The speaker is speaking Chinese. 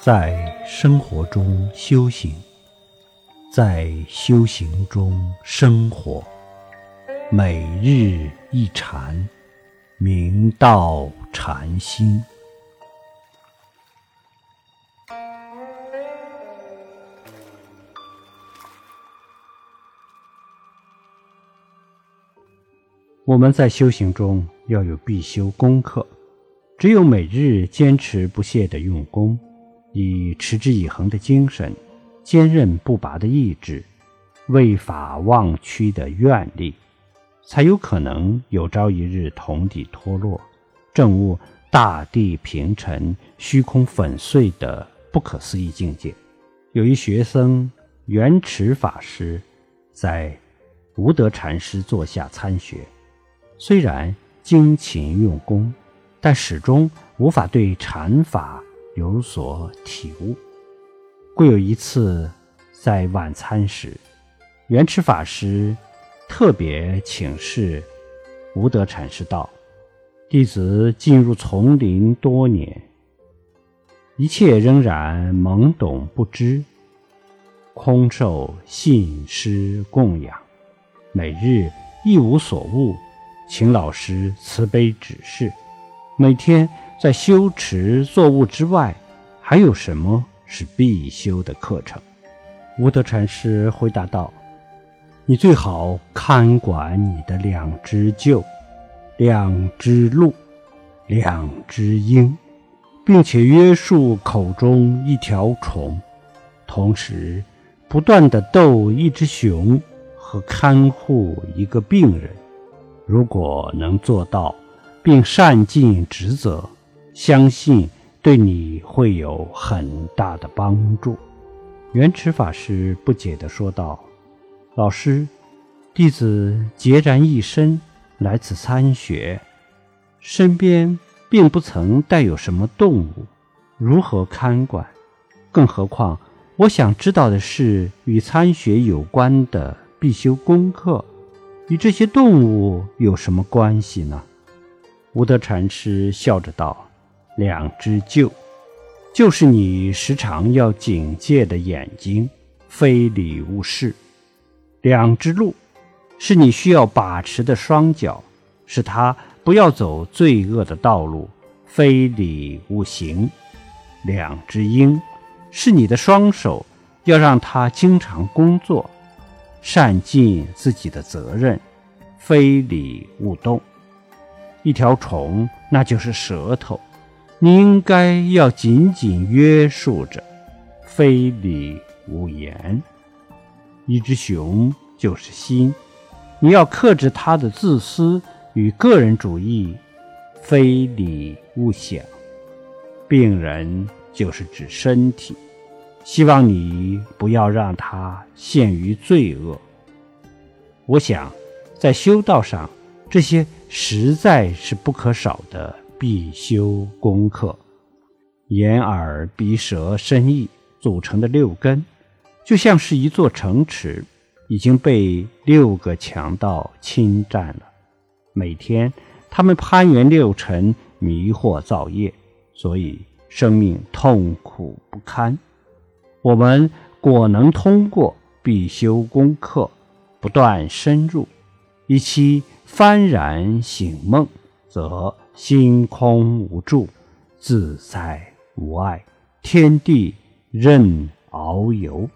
在生活中修行，在修行中生活，每日一禅，明道禅心。我们在修行中要有必修功课，只有每日坚持不懈的用功，以持之以恒的精神、坚韧不拔的意志、为法忘躯的愿力，才有可能有朝一日同底脱落，证悟大地平沉、虚空粉碎的不可思议境界。有一学僧圆持法师在无德禅师座下参学。虽然精勤用功，但始终无法对禅法有所体悟。故有一次在晚餐时，圆持法师特别请示无德禅师道：“弟子进入丛林多年，一切仍然懵懂不知，空受信师供养，每日一无所悟。”请老师慈悲指示，每天在修持作物之外，还有什么是必修的课程？无德禅师回答道：“你最好看管你的两只鹫、两只鹿、两只鹰，并且约束口中一条虫，同时不断的逗一只熊和看护一个病人。”如果能做到，并善尽职责，相信对你会有很大的帮助。圆持法师不解地说道：“老师，弟子孑然一身来此参学，身边并不曾带有什么动物，如何看管？更何况，我想知道的是与参学有关的必修功课。”与这些动物有什么关系呢？无德禅师笑着道：“两只鹫，就是你时常要警戒的眼睛，非礼勿视；两只鹿，是你需要把持的双脚，使它不要走罪恶的道路，非礼勿行；两只鹰，是你的双手，要让它经常工作。”善尽自己的责任，非礼勿动。一条虫，那就是舌头，你应该要紧紧约束着，非礼勿言。一只熊就是心，你要克制它的自私与个人主义，非礼勿想。病人就是指身体。希望你不要让他陷于罪恶。我想，在修道上，这些实在是不可少的必修功课。眼、耳、鼻、舌、身、意组成的六根，就像是一座城池，已经被六个强盗侵占了。每天，他们攀援六尘，迷惑造业，所以生命痛苦不堪。我们果能通过必修功课，不断深入，一期幡然醒梦，则心空无助，自在无碍，天地任遨游。